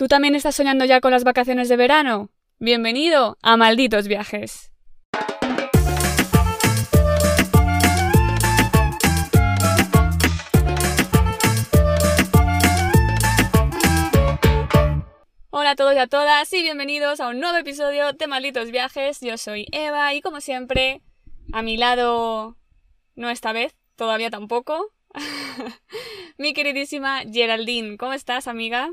¿Tú también estás soñando ya con las vacaciones de verano? Bienvenido a Malditos Viajes. Hola a todos y a todas y bienvenidos a un nuevo episodio de Malditos Viajes. Yo soy Eva y como siempre, a mi lado, no esta vez, todavía tampoco, mi queridísima Geraldine. ¿Cómo estás, amiga?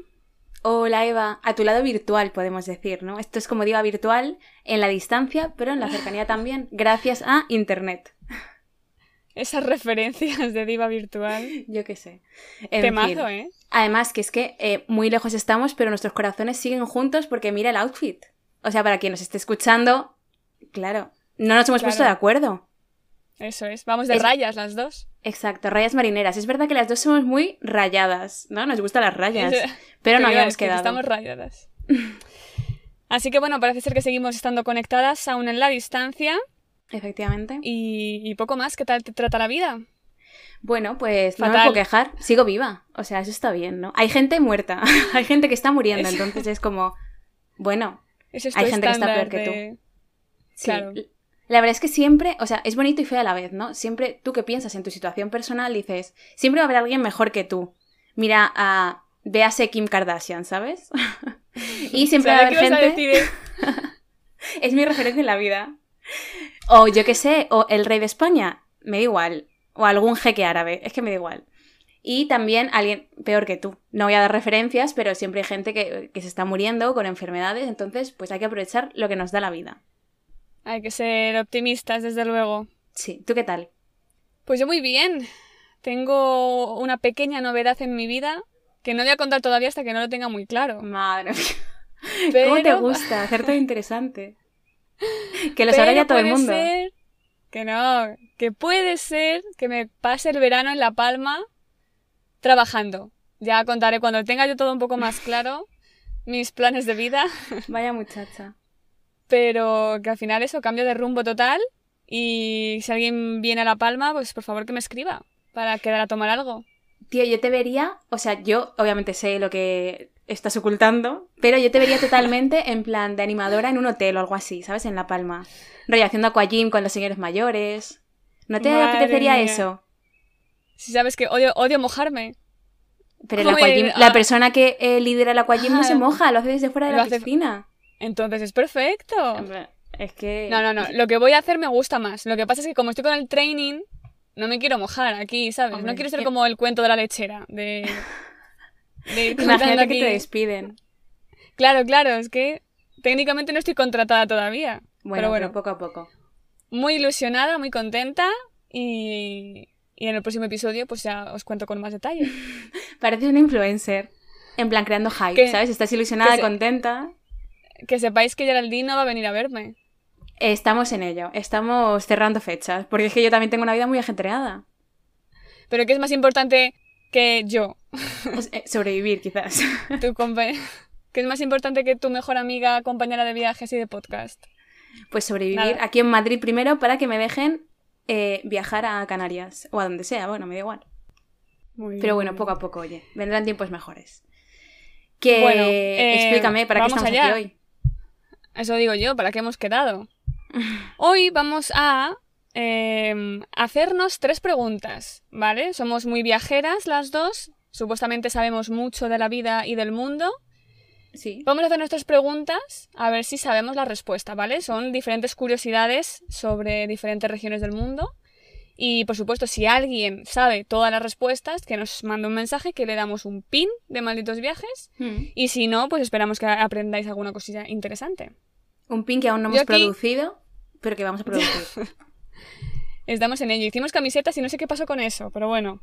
Hola Eva, a tu lado virtual podemos decir, ¿no? Esto es como diva virtual en la distancia, pero en la cercanía también, gracias a Internet. Esas referencias de diva virtual. Yo qué sé. En Temazo, ¿eh? Además, que es que eh, muy lejos estamos, pero nuestros corazones siguen juntos porque mira el outfit. O sea, para quien nos esté escuchando, claro, no nos hemos puesto de acuerdo. Eso es, vamos de rayas las dos. Exacto, rayas marineras. Es verdad que las dos somos muy rayadas, ¿no? Nos gustan las rayas, pero no habíamos quedado. Estamos rayadas. Así que bueno, parece ser que seguimos estando conectadas aún en la distancia. Efectivamente. Y, poco más, ¿qué tal te trata la vida? Bueno, pues no me puedo quejar, sigo viva. O sea, eso está bien, ¿no? Hay gente muerta, hay gente que está muriendo, entonces es como, bueno, hay gente que está peor que tú. Claro. La verdad es que siempre, o sea, es bonito y feo a la vez, ¿no? Siempre tú que piensas en tu situación personal dices, siempre va a haber alguien mejor que tú. Mira a, véase Kim Kardashian, ¿sabes? y siempre va a haber gente... es mi referencia en la vida. O yo qué sé, o el rey de España, me da igual. O algún jeque árabe, es que me da igual. Y también alguien peor que tú. No voy a dar referencias, pero siempre hay gente que, que se está muriendo con enfermedades, entonces pues hay que aprovechar lo que nos da la vida. Hay que ser optimistas, desde luego. Sí, ¿tú qué tal? Pues yo muy bien. Tengo una pequeña novedad en mi vida que no voy a contar todavía hasta que no lo tenga muy claro. Madre mía. ¿Cómo te gusta? Hacerte interesante. Que lo sabrá ya todo el mundo. Ser que no, que puede ser que me pase el verano en La Palma trabajando. Ya contaré cuando tenga yo todo un poco más claro mis planes de vida. Vaya muchacha. Pero que al final eso, cambio de rumbo total. Y si alguien viene a La Palma, pues por favor que me escriba para quedar a tomar algo. Tío, yo te vería, o sea, yo obviamente sé lo que estás ocultando, pero yo te vería totalmente en plan de animadora en un hotel o algo así, ¿sabes? En La Palma. Rollo haciendo aquagym con los señores mayores. ¿No te apetecería eso? Si sabes que odio, odio mojarme. Pero el aquagym, la persona que eh, lidera el aquagym no se moja, lo hace desde fuera de la piscina. Entonces es perfecto. Es que. No, no, no. Lo que voy a hacer me gusta más. Lo que pasa es que como estoy con el training, no me quiero mojar aquí, ¿sabes? no quiero ser como el cuento de la lechera. De. de Imagínate que te despiden. Claro, claro, es que técnicamente no estoy contratada todavía. Bueno, pero bueno, poco a poco. Muy ilusionada, muy contenta y. Y en el próximo episodio, pues ya os cuento con más detalle. Parece una influencer. En plan, creando hype, ¿sabes? Estás ilusionada, contenta que sepáis que Geraldine no va a venir a verme. Estamos en ello, estamos cerrando fechas, porque es que yo también tengo una vida muy ajetreada. Pero ¿qué es más importante que yo? Eh, sobrevivir, quizás. Tu ¿Qué es más importante que tu mejor amiga, compañera de viajes y de podcast? Pues sobrevivir aquí en Madrid primero para que me dejen eh, viajar a Canarias o a donde sea, bueno, me da igual. Pero bueno, poco a poco, oye, vendrán tiempos mejores. Que bueno, eh, explícame para qué estamos aquí hoy. Eso digo yo, ¿para qué hemos quedado? Hoy vamos a em, hacernos tres preguntas, ¿vale? Somos muy viajeras las dos, supuestamente sabemos mucho de la vida y del mundo. Sí. Vamos a hacer nuestras preguntas a ver si sabemos la respuesta, ¿vale? Son diferentes curiosidades sobre diferentes regiones del mundo. Y por supuesto, si alguien sabe todas las respuestas, que nos mande un mensaje, que le damos un pin de malditos viajes. Hmm. Y si no, pues esperamos que aprendáis alguna cosilla interesante. Un pin que aún no hemos producido, pero que vamos a producir. Estamos en ello. Hicimos camisetas y no sé qué pasó con eso, pero bueno.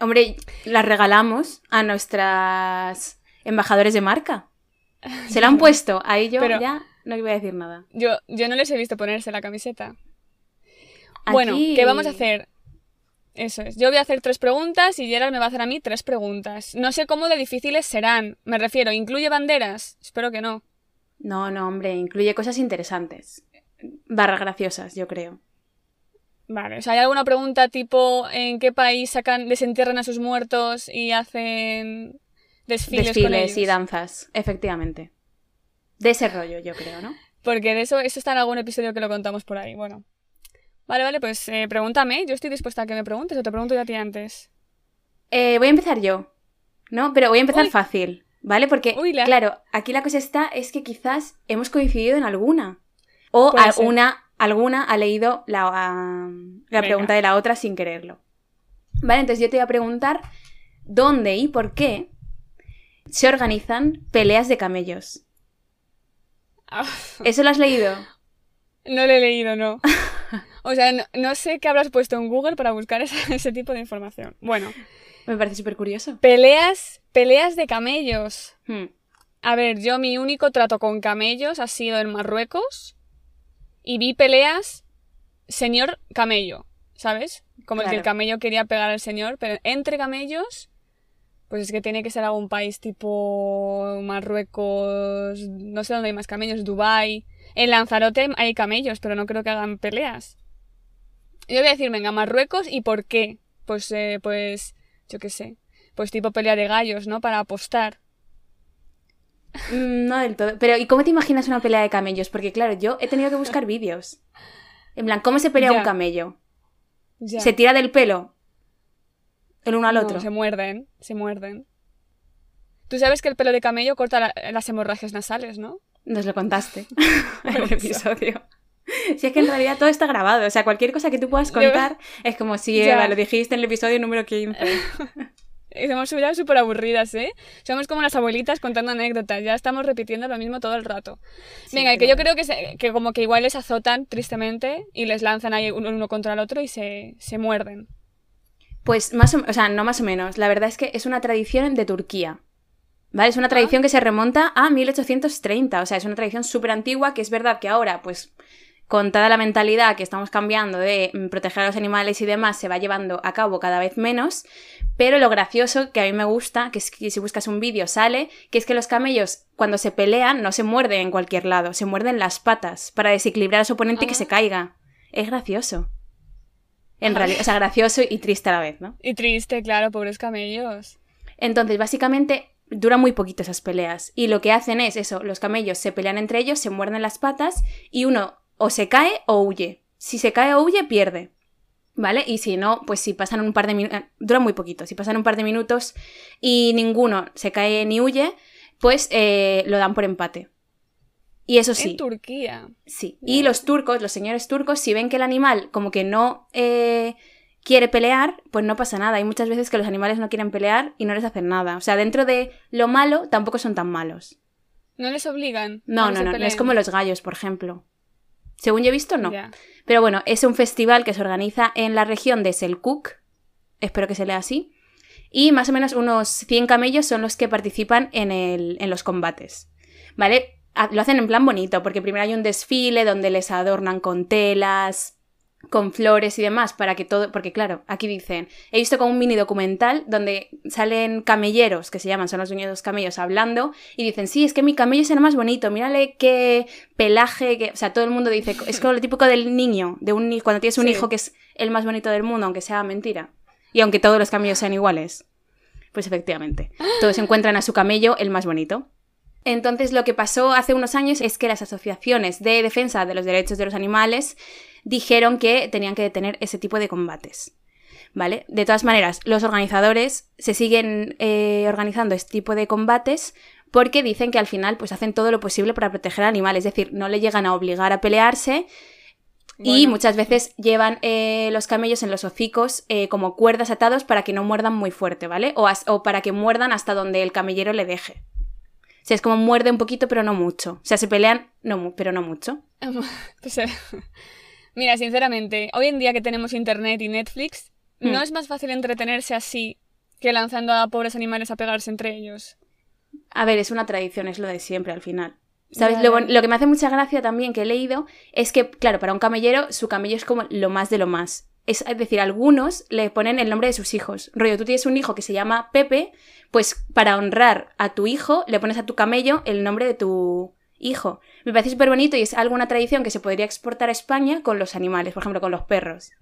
Hombre, las regalamos a nuestras embajadores de marca. Se la han puesto. Ahí yo ya no iba a decir nada. Yo, yo no les he visto ponerse la camiseta. Bueno, ¿qué vamos a hacer? Eso es. Yo voy a hacer tres preguntas y Gerard me va a hacer a mí tres preguntas. No sé cómo de difíciles serán. Me refiero, ¿incluye banderas? Espero que no. No, no, hombre, incluye cosas interesantes. Barras graciosas, yo creo. Vale, o sea, ¿hay alguna pregunta tipo en qué país sacan, desentierran a sus muertos y hacen desfiles, y danzas, efectivamente. De ese rollo, yo creo, ¿no? Porque de eso, eso está en algún episodio que lo contamos por ahí. Bueno. Vale, vale, pues eh, pregúntame. Yo estoy dispuesta a que me preguntes o te pregunto yo a ti antes. Eh, voy a empezar yo. ¿No? Pero voy a empezar fácil. ¿Vale? Porque, claro, aquí la cosa está es que quizás hemos coincidido en alguna. O alguna, alguna ha leído la, la pregunta de la otra sin quererlo. Vale, entonces yo te voy a preguntar dónde y por qué se organizan peleas de camellos. Ah. ¿Eso lo has leído? No lo he leído, no. O sea, no, sé qué habrás puesto en Google para buscar ese, tipo de información. Bueno. Me parece súper curioso. Peleas, peleas de camellos. Hmm. A ver, yo mi único trato con camellos ha sido en Marruecos y vi peleas señor camello, ¿sabes? Como el que el camello quería pegar al señor, pero entre camellos pues es que tiene que ser algún país tipo Marruecos, no sé dónde hay más camellos, Dubai. En Lanzarote hay camellos, pero no creo que hagan peleas. Yo voy a decir, venga, Marruecos, ¿y por qué? Pues, eh, pues, yo qué sé. Pues tipo pelea de gallos, ¿no? Para apostar. Mm, no del todo. Pero, ¿y cómo te imaginas una pelea de camellos? Porque, claro, yo he tenido que buscar vídeos. En plan, ¿cómo se pelea un camello? ¿Se tira del pelo? el uno al otro. se muerden, se muerden. Tú sabes que el pelo de camello corta las hemorragias nasales, ¿no? Nos lo contaste en el episodio. Si es que en realidad todo está grabado, o sea, cualquier cosa que tú puedas contar es como si Eva, lo dijiste en el episodio número 15. Somos súper aburridas, ¿eh? Somos como las abuelitas contando anécdotas, ya estamos repitiendo lo mismo todo el rato. Venga, que yo creo que, que como que igual les azotan tristemente y les lanzan ahí uno, contra el otro y se, se muerden. Pues más o, o sea, no más o menos. La verdad es que es una tradición de Turquía. ¿Vale? Es una tradición que se remonta a 1830. O sea, es una tradición súper antigua que es verdad que ahora, pues, con toda la mentalidad que estamos cambiando de mm, proteger a los animales y demás, se va llevando a cabo cada vez menos. Pero lo gracioso que a mí me gusta, que es que si buscas un vídeo sale, que es que los camellos cuando se pelean no se muerden en cualquier lado, se muerden las patas para desequilibrar a su oponente y que se ah. caiga. Es gracioso. En realidad, o sea, gracioso y triste a la vez, ¿no? Y triste, claro, pobres camellos. Entonces, básicamente, duran muy poquito esas peleas. Y lo que hacen es eso, los camellos se pelean entre ellos, se muerden las patas y uno o se cae o huye. Si se cae o huye, pierde. ¿Vale? Y si no, pues si pasan un par de minutos, eh, dura muy poquito, si pasan un par de minutos y ninguno se cae ni huye, pues eh, lo dan por empate. Y eso sí. En Turquía. Sí. Y los turcos, los señores turcos, si ven que el animal como que no eh, quiere pelear, pues no pasa nada. Hay muchas veces que los animales no quieren pelear y no les hacen nada. O sea, dentro de lo malo, tampoco son tan malos. ¿No les obligan? No, no, no. No es como los gallos, por ejemplo. Según yo he visto, no. Pero bueno, es un festival que se organiza en la región de Selkuk. Espero que se lea así. Y más o menos unos 100 camellos son los que participan en, el, en los combates. ¿Vale? lo hacen en plan bonito, porque primero hay un desfile donde les adornan con telas, con flores y demás, para que todo, porque claro, aquí dicen, he visto como un mini documental donde salen camelleros, que se llaman, son los dueños de los camellos, hablando, y dicen, sí, es que mi camello será más bonito, mírale qué pelaje, que... o sea, todo el mundo dice, es como lo típico del niño, de un cuando tienes un hijo que es el más bonito del mundo, aunque sea mentira, y aunque todos los camellos sean iguales. Pues efectivamente, todos encuentran a su camello el más bonito. Entonces, lo que pasó hace unos años es que las asociaciones de defensa de los derechos de los animales dijeron que tenían que detener ese tipo de combates. ¿Vale? De todas maneras, los organizadores se siguen eh, organizando este tipo de combates porque dicen que al final pues hacen todo lo posible para proteger al animal, es decir, no le llegan a obligar a pelearse y muchas veces llevan eh, los camellos en los hocicos eh, como cuerdas atados para que no muerdan muy fuerte, ¿vale? O, o para que muerdan hasta donde el camellero le deje sea, es como muerde un poquito, pero no mucho. O sea, se pelean, no, pero no mucho. Pues, eh, mira, sinceramente, hoy en día que tenemos internet y Netflix, ¿no hmm. es más fácil entretenerse así que lanzando a pobres animales a pegarse entre ellos? A ver, es una tradición, es lo de siempre al final. ¿Sabes? Lo, lo, que me hace mucha gracia también que he leído es que, claro, para un camellero, su camello es como lo más de lo más. Es, decir, algunos le ponen el nombre de sus hijos. Rollo, tú tienes un hijo que se llama Pepe, pues para honrar a tu hijo le pones a tu camello el nombre de tu hijo. Me parece súper bonito y es alguna tradición que se podría exportar a España con los animales, por ejemplo, con los perros.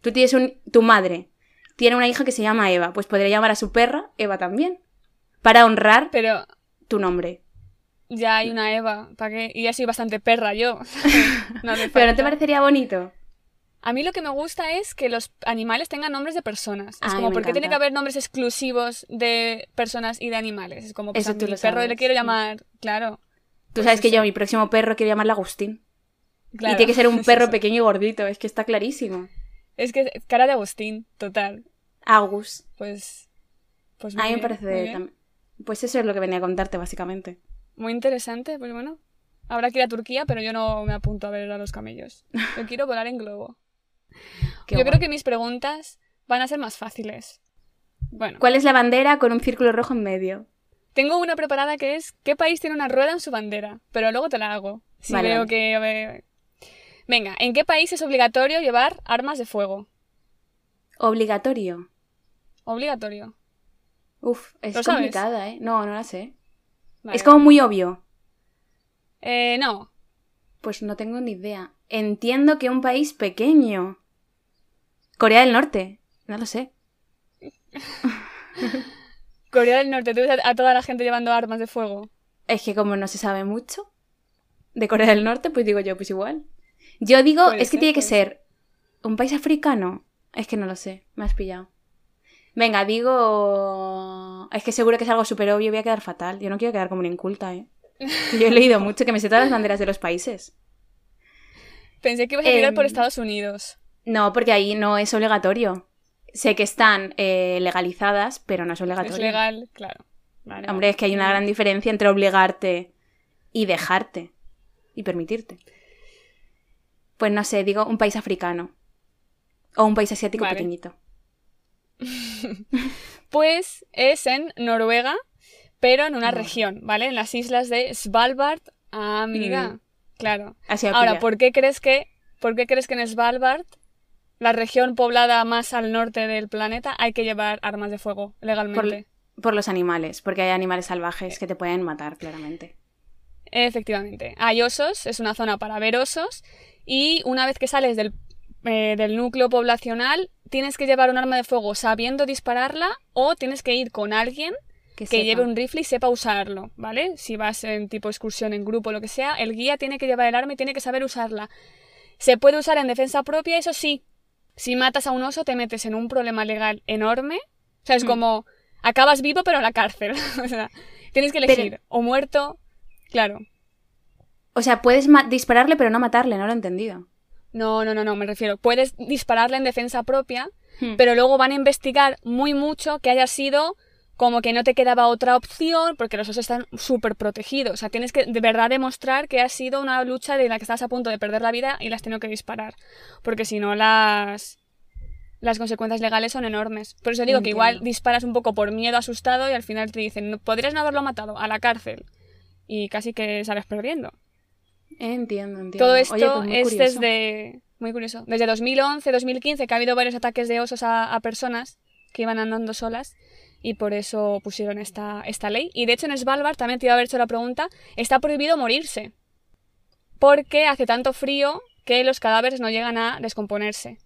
Tú tienes un, tu madre tiene una hija que se llama Eva, pues podría llamar a su perra Eva también. para honrar pero... tu nombre. Ya hay una Eva, ¿para qué? Y ya soy bastante perra yo. pero ¿no te parecería bonito? A mí lo que me gusta es que los animales tengan nombres de personas. Es como, ¿por qué tiene que haber nombres exclusivos de personas y de animales? Es como, pues Eso a mi perro le quiero llamar, claro. Tú pues sabes que yo a mi próximo perro quiero llamarle Agustín. Y tiene que ser un perro pequeño y gordito, es que está clarísimo. Es que cara de Agustín, total. Agus. Pues. Pues a mí me parece. Pues eso es lo que venía a contarte, básicamente. Muy interesante, pues bueno. Habrá que ir a Turquía, pero yo no me apunto a ver a los camellos. Yo quiero volar en globo. yo creo que mis preguntas van a ser más fáciles. Bueno. ¿Cuál es la bandera con un círculo rojo en medio? Tengo una preparada que es ¿qué país tiene una rueda en su bandera? Pero luego te la hago. Si veo que... Venga, ¿en qué país es obligatorio llevar armas de fuego? Obligatorio. Obligatorio. Uf, es complicada, ¿eh? No, no la sé. Es como muy obvio. Eh, no. Pues no tengo ni idea. Entiendo que un país pequeño. Corea del Norte. No lo sé. Corea del Norte, ¿tú ves a toda la gente llevando armas de fuego? Es que como no se sabe mucho de Corea del Norte, pues digo yo, pues igual. Yo digo, es que tiene que ser un país africano. Es que no lo sé, me has pillado. Venga, digo... Es que seguro que es algo súper obvio, voy a quedar fatal. Yo no quiero quedar como una inculta, ¿eh? Yo he leído mucho que me sé todas las banderas de los países. Pensé que ibas a tirar por em, Estados Unidos. No, porque ahí no es obligatorio. Sé que están eh, legalizadas, pero no es obligatorio. Es legal, claro. Hombre, es que hay una gran diferencia entre obligarte y dejarte y permitirte. Pues no sé, digo un país africano. O un país asiático pequeñito. pues es en Noruega, pero en una región, ¿vale? En las islas de Svalbard. Ah, amiga. Mm. Claro. Ahora, ¿por qué crees que por qué crees que en Svalbard, la región poblada más al norte del planeta, hay que llevar armas de fuego legalmente? Por, los animales, porque hay animales salvajes que te pueden matar, claramente. Efectivamente. Hay osos, es una zona para ver osos, y una vez que sales del, eh, del núcleo poblacional, tienes que llevar un arma de fuego sabiendo dispararla o tienes que ir con alguien que, lleve un rifle y sepa usarlo, ¿vale? Si vas en tipo excursión, en grupo, lo que sea, el guía tiene que llevar el arma y tiene que saber usarla. Se puede usar en defensa propia, eso sí. Si matas a un oso te metes en un problema legal enorme. O sea, es hmm. como acabas vivo pero en la cárcel. o sea, tienes que elegir o muerto, claro. O sea, puedes dispararle pero no matarle, no lo he entendido. No, no, no, no, me refiero. Puedes dispararle en defensa propia, hmm. pero luego van a investigar muy mucho que haya sido como que no te quedaba otra opción porque los osos están súper protegidos. O sea, tienes que de verdad demostrar que ha sido una lucha de la que estás a punto de perder la vida y la has tenido que disparar. Porque si no, las, las consecuencias legales son enormes. Por eso digo que igual disparas un poco por miedo, asustado y al final te dicen, podrías no haberlo matado, a la cárcel. Y casi que sales perdiendo. Entiendo, entiendo. Todo esto pues es desde... Muy curioso. Desde 2011, 2015, que ha habido varios ataques de osos a personas que iban andando solas y por eso pusieron esta, esta ley. Y de hecho en Svalbard, también te iba a haber hecho la pregunta, está prohibido morirse. Porque hace tanto frío que los cadáveres no llegan a descomponerse.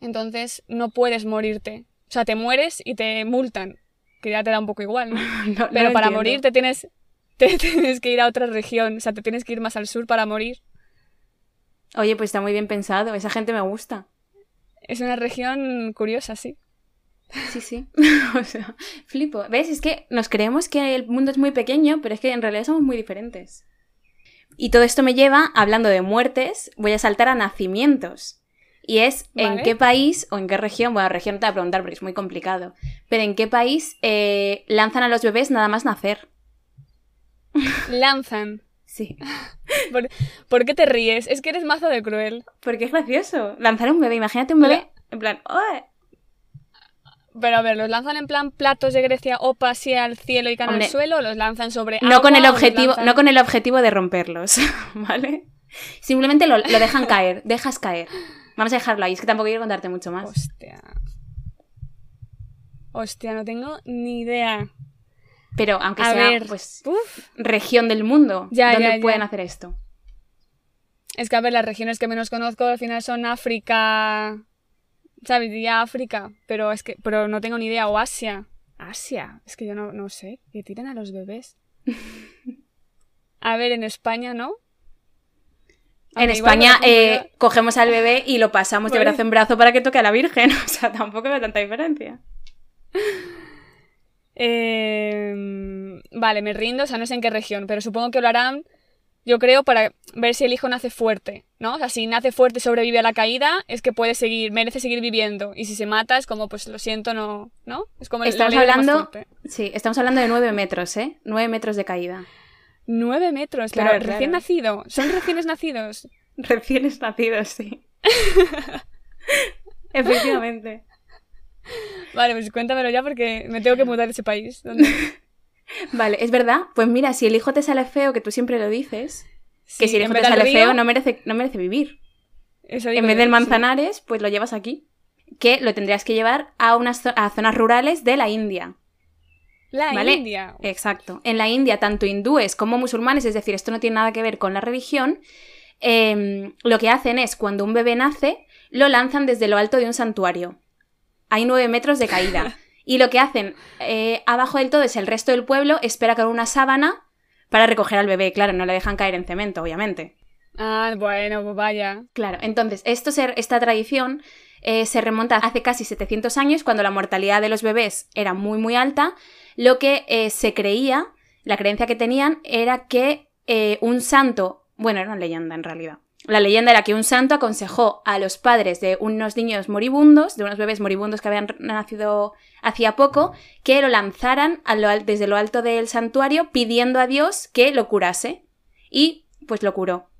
Entonces no puedes morirte. O sea, te mueres y te multan. Que ya te da un poco igual, Pero para morir te tienes, te tienes que ir a otra región. O sea, te tienes que ir más al sur para morir. Oye, pues está muy bien pensado. Esa gente me gusta. Es una región curiosa, sí. Sí, sí. o sea, flipo. ¿Ves? Es que nos creemos que el mundo es muy pequeño, pero es que en realidad somos muy diferentes. Y todo esto me lleva, hablando de muertes, voy a saltar a nacimientos. Y es en qué país o en qué región, bueno, región te voy a preguntar porque es muy complicado, pero en qué país eh, lanzan a los bebés nada más nacer. Lanzan. Sí. ¿Por, qué te ríes? Es que eres mazo de cruel. Porque es gracioso. Lanzar un bebé, imagínate un bebé en plan, pero a ver, ¿los lanzan en plan platos de Grecia o así al cielo y caen al suelo o los lanzan sobre no con el objetivo No con el objetivo de romperlos, ¿vale? Simplemente lo, dejan caer, dejas caer. Vamos a dejarlo ahí, es que tampoco quiero contarte mucho más. Hostia. Hostia, no tengo ni idea. Pero aunque sea, pues, región del mundo, ya, ¿dónde pueden hacer esto? Es que, a ver, las regiones que menos conozco al final son África, ¿sabes? Diría África, pero es que pero no tengo ni idea. O Asia. Asia. Es que yo no, no sé. Que tiren a los bebés. A ver, en España, ¿no? en España eh, cogemos al bebé y lo pasamos de brazo en brazo para que toque a la Virgen. O sea, tampoco veo tanta diferencia. Em, vale, me rindo, o sea, no sé en qué región, pero supongo que lo harán, yo creo, para ver si el hijo nace fuerte, ¿no? O sea, si nace fuerte y sobrevive a la caída, es que puede seguir, merece seguir viviendo. Y si se mata, es como, pues lo siento, no, ¿no? Es como estamos hablando, sí, estamos hablando de nueve metros, ¿eh? Nueve metros de caída. Nueve metros, claro, recién nacido. Son recién nacidos. recién nacidos, sí. Efectivamente. Vale, pues cuéntamelo ya porque me tengo que mudar a ese país. vale, es verdad. Pues mira, si el hijo te sale feo, que tú siempre lo dices, que si hijo te sale feo no merece, no merece vivir. en vez del Manzanares, pues lo llevas aquí. Que lo tendrías que llevar a, unas a zonas rurales de la India. La India. Exacto. En la India, tanto hindúes como musulmanes, es decir, esto no tiene nada que ver con la religión, em, lo que hacen es, cuando un bebé nace, lo lanzan desde lo alto de un santuario. Hay nueve metros de caída. Y lo que hacen eh, abajo del todo es el resto del pueblo espera con una sábana para recoger al bebé. Claro, no le dejan caer en cemento, obviamente. Ah, bueno, pues vaya. Claro, entonces, esto esta tradición eh, se remonta hace casi 700 años, cuando la mortalidad de los bebés era muy, muy alta lo que eh, se creía, la creencia que tenían era que eh, un santo, bueno, era una leyenda en realidad. La leyenda era que un santo aconsejó a los padres de unos niños moribundos, de unos bebés moribundos que habían nacido hacía poco, que lo lanzaran desde lo alto del santuario pidiendo a Dios que lo curase. Y pues lo curó.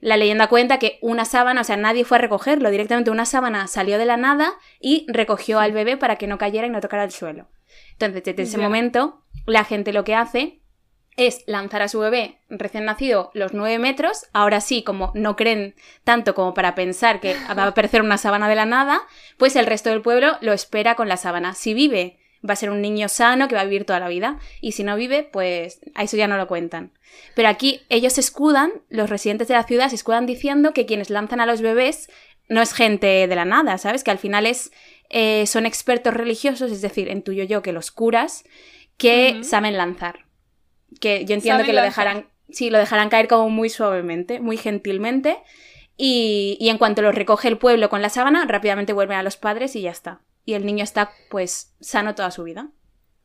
La leyenda cuenta que una sábana, o sea, nadie fue a recogerlo, directamente una sábana salió de la nada y recogió al bebé para que no cayera y no tocara el suelo. Entonces, desde ese momento, la gente lo que hace es lanzar a su bebé recién nacido los nueve metros. Ahora sí, como no creen tanto como para pensar que va a aparecer una sábana de la nada, pues el resto del pueblo lo espera con la sábana. Si vive, va a ser un niño sano que va a vivir toda la vida. Y si no vive, pues a eso ya no lo cuentan. Pero aquí ellos se escudan, los residentes de la ciudad se escudan diciendo que quienes lanzan a los bebés no es gente de la nada, ¿sabes? Que al final es eh, son expertos religiosos, es decir, en tuyo yo que los curas, que saben lanzar. Que yo entiendo que lo dejarán, sí, lo dejarán caer como muy suavemente, muy gentilmente. Y, y en cuanto lo recoge el pueblo con la sábana, rápidamente vuelven a los padres y ya está. Y el niño está, pues, sano toda su vida.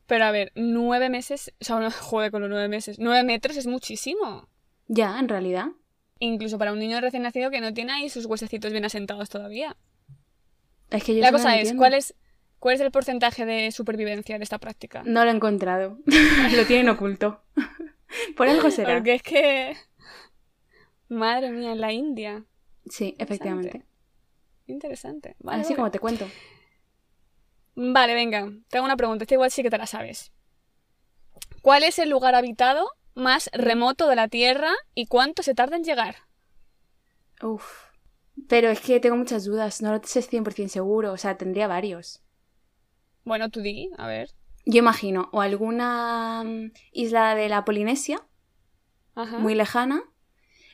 Pero a ver, nueve meses, o sea, no jode con los nueve meses. Nueve metros es muchísimo. Ya, en realidad. Incluso para un niño recién nacido que no tiene ahí sus huesecitos bien asentados todavía la cosa es, ¿cuál es, ¿cuál es el porcentaje de supervivencia de esta práctica? No lo he encontrado. lo tienen oculto. Por algo será. Porque es que... Madre mía, en la India. Sí, efectivamente. Interesante. Así como te cuento. Vale, venga. Tengo una pregunta. Esta igual sí que te la sabes. ¿Cuál es el lugar habitado más remoto de la Tierra y cuánto se tarda en llegar? Uf. Pero es que tengo muchas dudas, no lo sé 100% seguro, o sea, tendría varios. Bueno, tú di, a ver. Yo imagino, o alguna mm, isla de la Polinesia, muy lejana.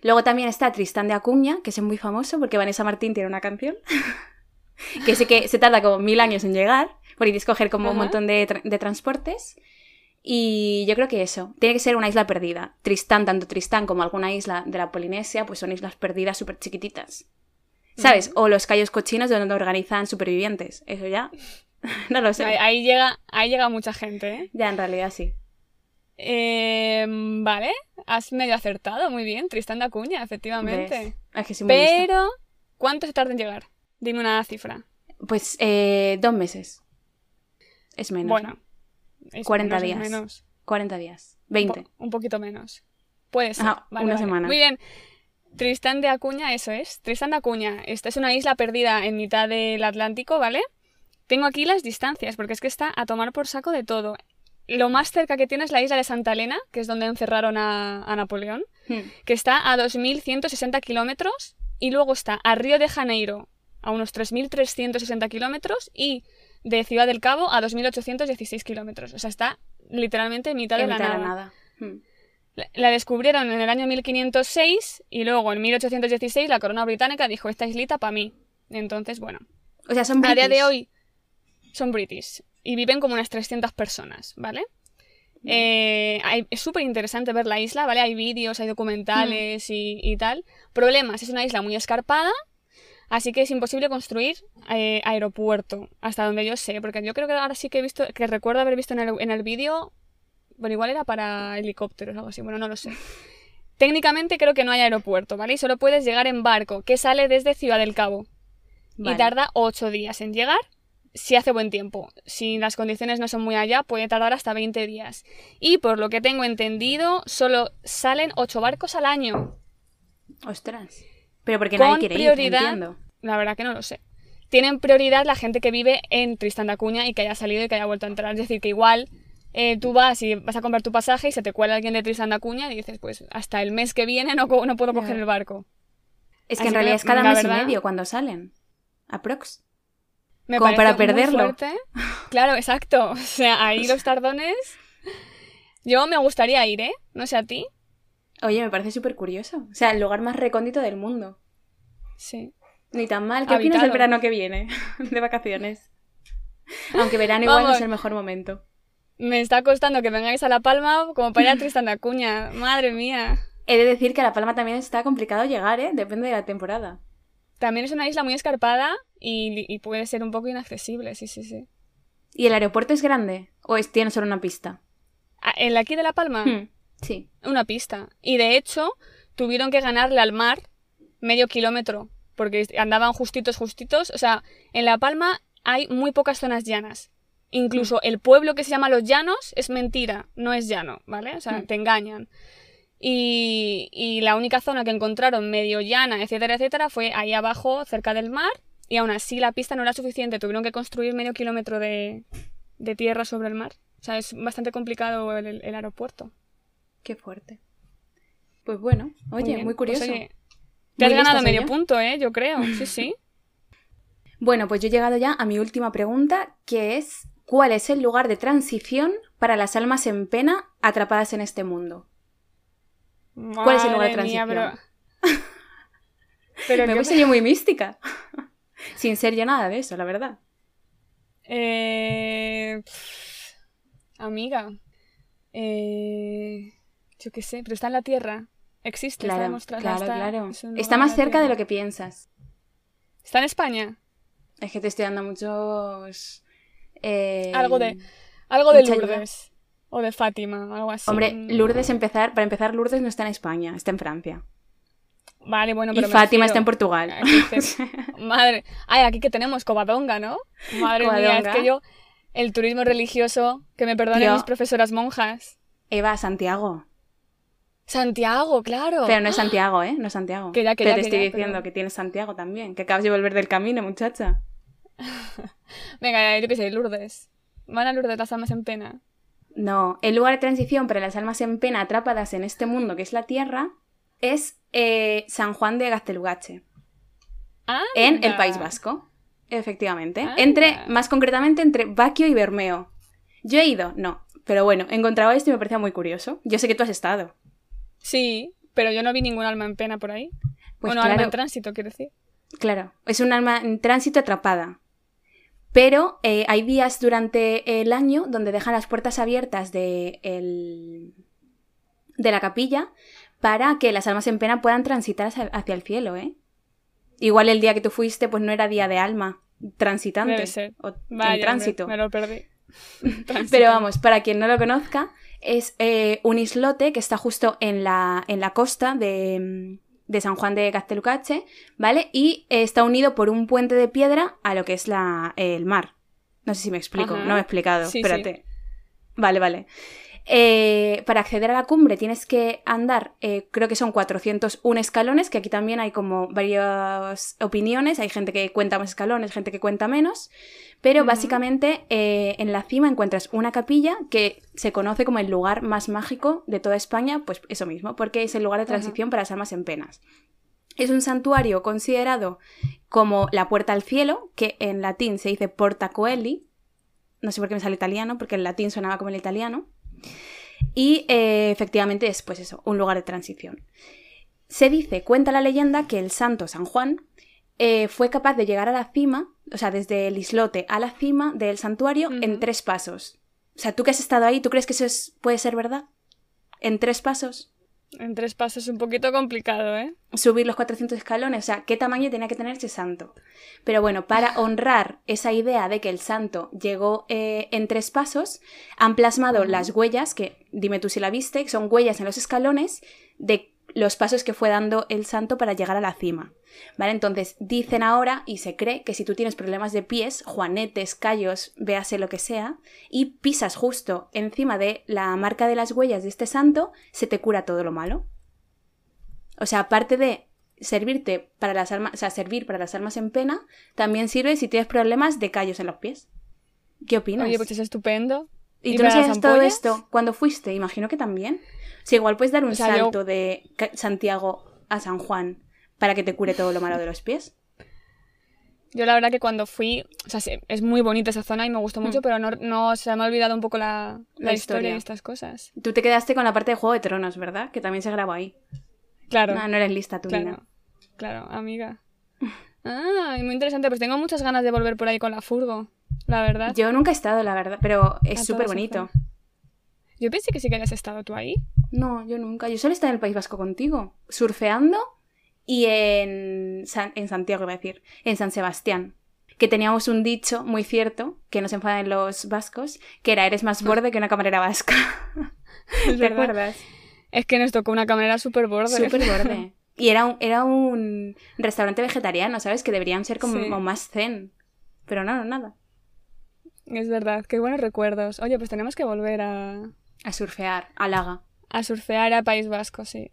Luego también está Tristán de Acuña, que es muy famoso porque Vanessa Martín tiene una canción, que sé que se tarda como mil años en llegar, porque tienes que coger como un montón de, de transportes. Y yo creo que eso, tiene que ser una isla perdida. Tristán, tanto Tristán como alguna isla de la Polinesia, pues son islas perdidas súper chiquititas. ¿Sabes? O los callos cochinos donde organizan supervivientes. Eso ya. no lo sé. Ahí, llega, ahí llega mucha gente, ¿eh? Ya, en realidad sí. Em, vale, has medio acertado, muy bien. Tristán de Acuña, efectivamente. Pero, ¿cuánto se tarda en llegar? Dime una cifra. Pues eh, dos meses. Es menos. Bueno. 40 días. Menos. 40 días. 20. Un, poquito menos. Puede ser. una semana. Muy bien. Tristán de Acuña, eso es. Tristán de Acuña. Esta es una isla perdida en mitad del Atlántico, ¿vale? Tengo aquí las distancias, porque es que está a tomar por saco de todo. Lo más cerca que tiene es la isla de Santa Elena, que es donde encerraron a, Napoleón, hmm. que está a 2.160 kilómetros, y luego está a Río de Janeiro, a unos 3.360 kilómetros, y de Ciudad del Cabo a 2.816 kilómetros. O sea, está literalmente en mitad, de, la nada. Hmm. La descubrieron en el año 1506 y luego en 1816 la corona británica dijo esta islita para mí. Entonces, bueno. O sea, son A día de hoy son british. y viven como unas 300 personas, ¿vale? Eh, es súper interesante ver la isla, ¿vale? Hay vídeos, hay documentales mm. y, tal. Problemas, es una isla muy escarpada, así que es imposible construir eh, aeropuerto, hasta donde yo sé, porque yo creo que ahora sí que he visto, que recuerdo haber visto en el, en el vídeo, bueno, igual era para helicópteros o algo así, bueno, no lo sé. Técnicamente creo que no hay aeropuerto, ¿vale? Y solo puedes llegar en barco, que sale desde Ciudad del Cabo. Y tarda ocho días en llegar si hace buen tiempo. Si las condiciones no son muy allá, puede tardar hasta 20 días. Y por lo que tengo entendido, solo salen 8 barcos al año. Ostras. Pero porque nadie quiere prioridad, ir, La verdad que no lo sé. Tienen prioridad la gente que vive en Tristan da Cuña y que haya salido y que haya vuelto a entrar. Es decir, que igual eh, tú vas y vas a comprar tu pasaje y se te cuela alguien de Tristan da Cuña y dices, pues hasta el mes que viene no, no puedo coger el barco. Es que en realidad es cada mes y medio cuando salen. Aprox como para perderlo. Claro, exacto. O sea, ahí los tardones. Yo me gustaría ir, ¿eh? No sé a ti. Oye, me parece súper curioso. O sea, el lugar más recóndito del mundo. Sí. Ni tan mal. ¿Qué opinas del verano que viene? de vacaciones. Aunque verano igual no es el mejor momento. Me está costando que vengáis a La Palma como para ir a Tristan da Cuña. Madre mía. He de decir que a La Palma también está complicado llegar, ¿eh? Depende de la temporada. También es una isla muy escarpada y, puede ser un poco inaccesible, sí, sí, sí. ¿Y el aeropuerto es grande? ¿O es, tiene solo una pista? Ah, ¿El aquí de La Palma? Hmm, sí. Una pista. Y de hecho, tuvieron que ganarle al mar medio kilómetro. Porque andaban justitos, justitos. O sea, en La Palma hay muy pocas zonas llanas. Incluso hmm. el pueblo que se llama Los Llanos es mentira, no es llano, ¿vale? O sea, hmm. te engañan. Y, la única zona que encontraron medio llana, etcétera, etcétera, fue ahí abajo, cerca del mar, y aún así la pista no era suficiente, tuvieron que construir medio kilómetro de, tierra sobre el mar. O sea, es bastante complicado el, aeropuerto. Qué fuerte. Pues bueno, oye, muy, pues curioso. te has ganado medio punto, ¿eh? Yo creo, sí, sí. Bueno, pues yo he llegado ya a mi última pregunta, que es, ¿cuál es el lugar de transición para las almas en pena atrapadas en este mundo? ¿Cuál es el lugar de transición? pero... Me voy muy mística. Sin ser yo nada de eso, la verdad. Eh... Amiga. Eh... Yo qué sé, pero está en la Tierra. Existe, está demostrado. Claro, claro. Está más cerca de lo que piensas. ¿Está en España? Es que te estoy dando muchos... Eh, algo de... Algo de Lourdes. O de Fátima, algo así. Hombre, Lourdes empezar, para empezar, Lourdes no está en España, está en Francia. Vale, bueno, pero. Y Fátima está en Portugal. Madre. Ay, aquí que tenemos Covadonga, ¿no? Madre mía, es que yo. El turismo religioso, que me perdonen mis profesoras monjas. Eva, Santiago. Santiago, claro. Pero no es Santiago, ¿eh? No es Santiago. Que ya, que te estoy diciendo que tienes Santiago también. Que acabas de volver del camino, muchacha. Venga, yo qué sé, Lourdes. Van a Lourdes las almas en pena. No, el lugar de transición para las almas en pena atrapadas en este mundo que es la Tierra es eh, San Juan de Gaztelugache. En el País Vasco. Efectivamente. Entre, más concretamente, entre Baquio y Bermeo. Yo he ido, no. Pero bueno, he encontrado esto y me parecía muy curioso. Yo sé que tú has estado. Sí, pero yo no vi ningún alma en pena por ahí. Pues bueno, alma en tránsito, quiero decir. Claro, es un alma en tránsito atrapada. Pero eh, hay días durante el año donde dejan las puertas abiertas de, de la capilla para que las almas en pena puedan transitar hacia el cielo, ¿eh? Igual el día que tú fuiste, pues no era día de alma transitante. O en tránsito. Me, lo perdí. Pero vamos, para quien no lo conozca, es eh, un islote que está justo en la, en la costa de, de San Juan de Castelucache, ¿vale? Y está unido por un puente de piedra a lo que es la, el mar. No sé si me explico, no me he explicado, espérate. Vale, vale. Eh, para acceder a la cumbre tienes que andar, eh, creo que son 401 escalones, que aquí también hay como varias opiniones, hay gente que cuenta más escalones, gente que cuenta menos, pero básicamente eh, en la cima encuentras una capilla que se conoce como el lugar más mágico de toda España, pues eso mismo, porque es el lugar de transición para las almas en penas. Es un santuario considerado como la puerta al cielo, que en latín se dice porta coeli, no sé por qué me sale italiano, porque en latín sonaba como el italiano. Y eh, efectivamente es, pues eso, un lugar de transición. Se dice, cuenta la leyenda, que el santo San Juan eh, fue capaz de llegar a la cima o sea, desde el islote a la cima del santuario en tres pasos. O sea, tú que has estado ahí, ¿tú crees que eso puede ser verdad? ¿En tres pasos? En tres pasos es un poquito complicado, ¿eh? Subir los 400 escalones, o sea, ¿qué tamaño tenía que tener ese santo? Pero bueno, para honrar esa idea de que el santo llegó eh, en tres pasos, han plasmado las huellas, que dime tú si la viste, son huellas en los escalones de los pasos que fue dando el santo para llegar a la cima. ¿Vale? Entonces, dicen ahora y se cree que si tú tienes problemas de pies, juanetes, callos, véase lo que sea, y pisas justo encima de la marca de las huellas de este santo, se te cura todo lo malo. O sea, aparte de servirte para las almas, o sea, servir para las almas en pena, también sirve si tienes problemas de callos en los pies. ¿Qué opinas? Oye, pues es estupendo. ¿Y, tú no sabes todo esto cuando fuiste? Imagino que también. Si igual puedes dar un salto de Santiago a San Juan para que te cure todo lo malo de los pies. Yo la verdad que cuando fui, o sea, es muy bonita esa zona y me gustó mucho, mm. pero no, se me ha olvidado un poco la, historia. de estas cosas. Tú te quedaste con la parte de Juego de Tronos, ¿verdad? Que también se grabó ahí. Claro. No, no eres lista tú, claro. Claro, amiga. Ah, muy interesante. Pues tengo muchas ganas de volver por ahí con la furgo, la verdad. Yo nunca he estado, la verdad, pero es súper bonito. Yo pensé que sí que habías estado tú ahí. No, yo nunca. Yo solo he estado en el País Vasco contigo, surfeando y en, en Santiago, iba a decir, en San Sebastián. Que teníamos un dicho muy cierto, que nos enfadan los vascos, que era eres más borde que una camarera vasca. ¿Te acuerdas? Es que nos tocó una camarera súper borde. Súper borde. Y era un, era un restaurante vegetariano, ¿sabes? Que deberían ser como, más zen. Pero no, no, nada. Es verdad, qué buenos recuerdos. Oye, pues tenemos que volver a... A surfear, a Laga. A surfear a País Vasco, sí.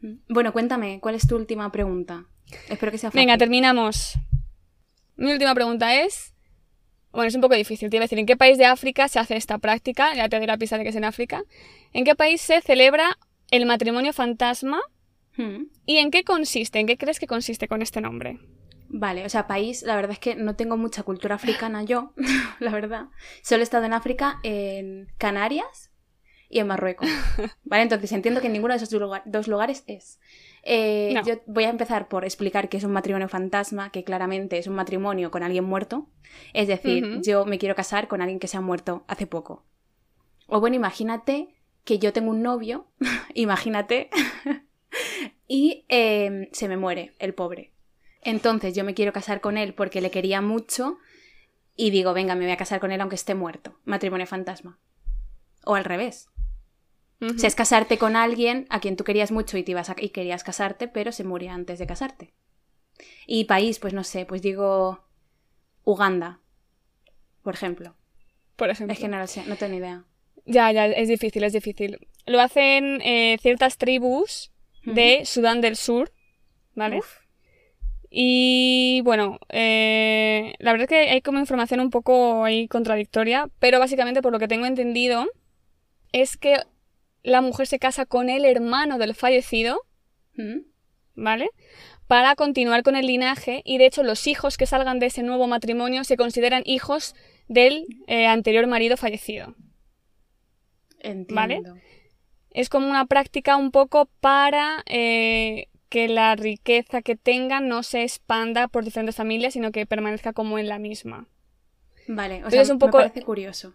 Mm. Bueno, cuéntame, ¿cuál es tu última pregunta? Espero que sea fácil. Venga, terminamos. Mi última pregunta es... Bueno, es un poco difícil. Te iba a decir, ¿en qué país de África se hace esta práctica? Ya te doy la pista de que es en África. ¿En qué país se celebra el matrimonio fantasma? Hmm. ¿Y en qué consiste? ¿En qué crees que consiste con este nombre? Vale, o sea, país, la verdad es que no tengo mucha cultura africana yo, la verdad. Solo he estado en África, en Canarias y en Marruecos. Vale, entonces entiendo que en ninguno de esos dos lugares es. Eh, yo voy a empezar por explicar qué es un matrimonio fantasma, que claramente es un matrimonio con alguien muerto. Es decir, yo me quiero casar con alguien que se ha muerto hace poco. O bueno, imagínate que yo tengo un novio, imagínate, y em, se me muere el pobre. Entonces yo me quiero casar con él porque le quería mucho y digo, venga, me voy a casar con él aunque esté muerto. Matrimonio fantasma. O al revés. Si es casarte con alguien a quien tú querías mucho y, te ibas y querías casarte, pero se murió antes de casarte. Y país, pues no sé, pues digo Uganda, por ejemplo. Por ejemplo. Es que no lo sé, no tengo ni idea. Ya, ya, es difícil, es difícil. Lo hacen eh, ciertas tribus de Sudán del Sur, ¿vale? Y bueno, eh, la verdad es que hay como información un poco ahí contradictoria, pero básicamente por lo que tengo entendido es que la mujer se casa con el hermano del fallecido, ¿vale? Para continuar con el linaje y de hecho los hijos que salgan de ese nuevo matrimonio se consideran hijos del eh, anterior marido fallecido. Entiendo. ¿Vale? Es como una práctica un poco para eh, que la riqueza que tengan no se expanda por diferentes familias, sino que permanezca como en la misma. Vale, o sea, un poco... me parece curioso.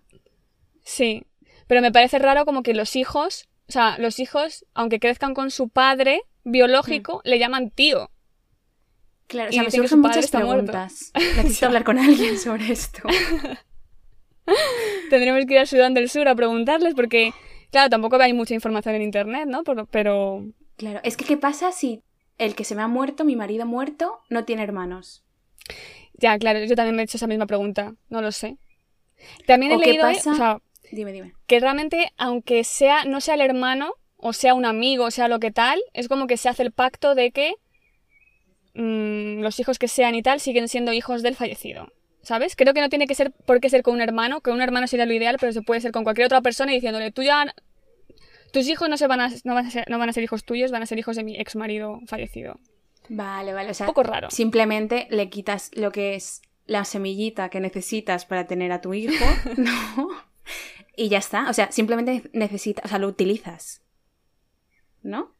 Sí, pero me parece raro como que los hijos, o sea, los hijos, aunque crezcan con su padre biológico, hmm. le llaman tío. Claro, o sea, me surgen muchas preguntas. Necesito hablar con alguien sobre esto. Tendremos que ir a Sudán del Sur a preguntarles porque, claro, tampoco hay mucha información en internet, ¿no? Pero, Claro, es que ¿qué pasa si el que se me ha muerto, mi marido muerto, no tiene hermanos? Ya, claro, yo también me he hecho esa misma pregunta, no lo sé. También he leído, qué pasa... Dime, dime. Que realmente, aunque sea, no sea el hermano, o sea un amigo, o sea lo que tal, es como que se hace el pacto de que mm, los hijos que sean y tal siguen siendo hijos del fallecido. ¿Sabes? Creo que no tiene que ser por qué ser con un hermano, que un hermano sería lo ideal, pero se puede ser con cualquier otra persona y diciéndole, tú ya. Tus hijos no, se van a, no, van a ser, no van a ser hijos tuyos, van a ser hijos de mi ex marido fallecido. Vale, vale. O sea, un poco raro. Simplemente le quitas lo que es la semillita que necesitas para tener a tu hijo, ¿no? Y ya está. O sea, simplemente necesitas, o sea, lo utilizas. ¿No?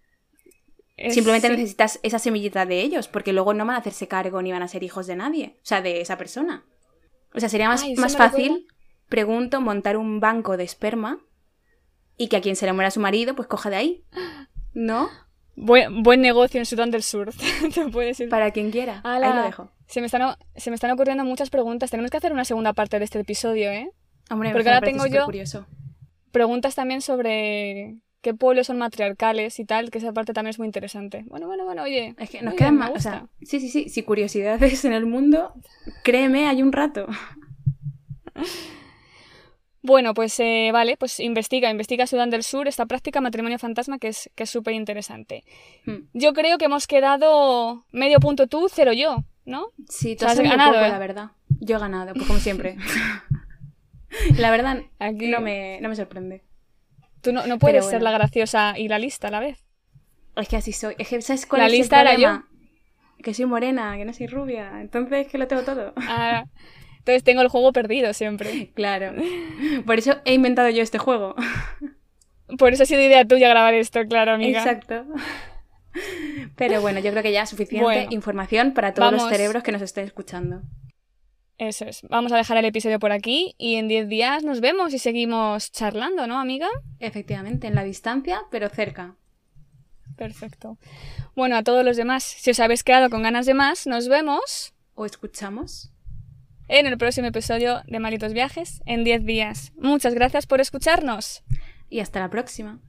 Simplemente necesitas esa semillita de ellos, porque luego no van a hacerse cargo ni van a ser hijos de nadie, o sea, de esa persona. O sea, sería más, más fácil, pregunto, montar un banco de esperma y que a quien se le muera su marido, pues coja de ahí. ¿No? Buen, buen negocio en Sudán del Sur, te. Para quien quiera. Ahí lo dejo. Se me, están, se me están ocurriendo muchas preguntas. Tenemos que hacer una segunda parte de este episodio, ¿eh? Hombre, Porque ahora tengo yo curioso. preguntas también sobre qué pueblos son matriarcales y tal, que esa parte también es muy interesante. Bueno, bueno, bueno, oye. Es que nos quedan más. O sea, sí, sí, sí. Si curiosidades en el mundo, créeme, hay un rato. Bueno, pues eh, vale, pues investiga, investiga Sudán del Sur, esta práctica matrimonio fantasma que es que es súper interesante. Hmm. Yo creo que hemos quedado medio punto tú, cero yo, ¿no? Sí, tú has, ganado, poco, ¿eh? la verdad. Yo he ganado, pues como siempre. la verdad, Aquí... no, me, no me sorprende. Tú no, no puedes ser la graciosa y la lista a la vez. Es que así soy. Es que, ¿sabes cuál la es lista el problema? era yo. Que soy morena, que no soy rubia. Entonces, que lo tengo todo. Ah, entonces tengo el juego perdido siempre. Claro. Por eso he inventado yo este juego. Por eso ha sido idea tuya grabar esto, claro, amiga. Exacto. Pero bueno, yo creo que ya suficiente información para todos los cerebros que nos estén escuchando. Eso es. Vamos a dejar el episodio por aquí y en 10 días nos vemos y seguimos charlando, ¿no, amiga? Efectivamente, en la distancia, pero cerca. Perfecto. Bueno, a todos los demás, si os habéis quedado con ganas de más, nos vemos. O escuchamos en el próximo episodio de Malitos Viajes en 10 días. Muchas gracias por escucharnos. Y hasta la próxima.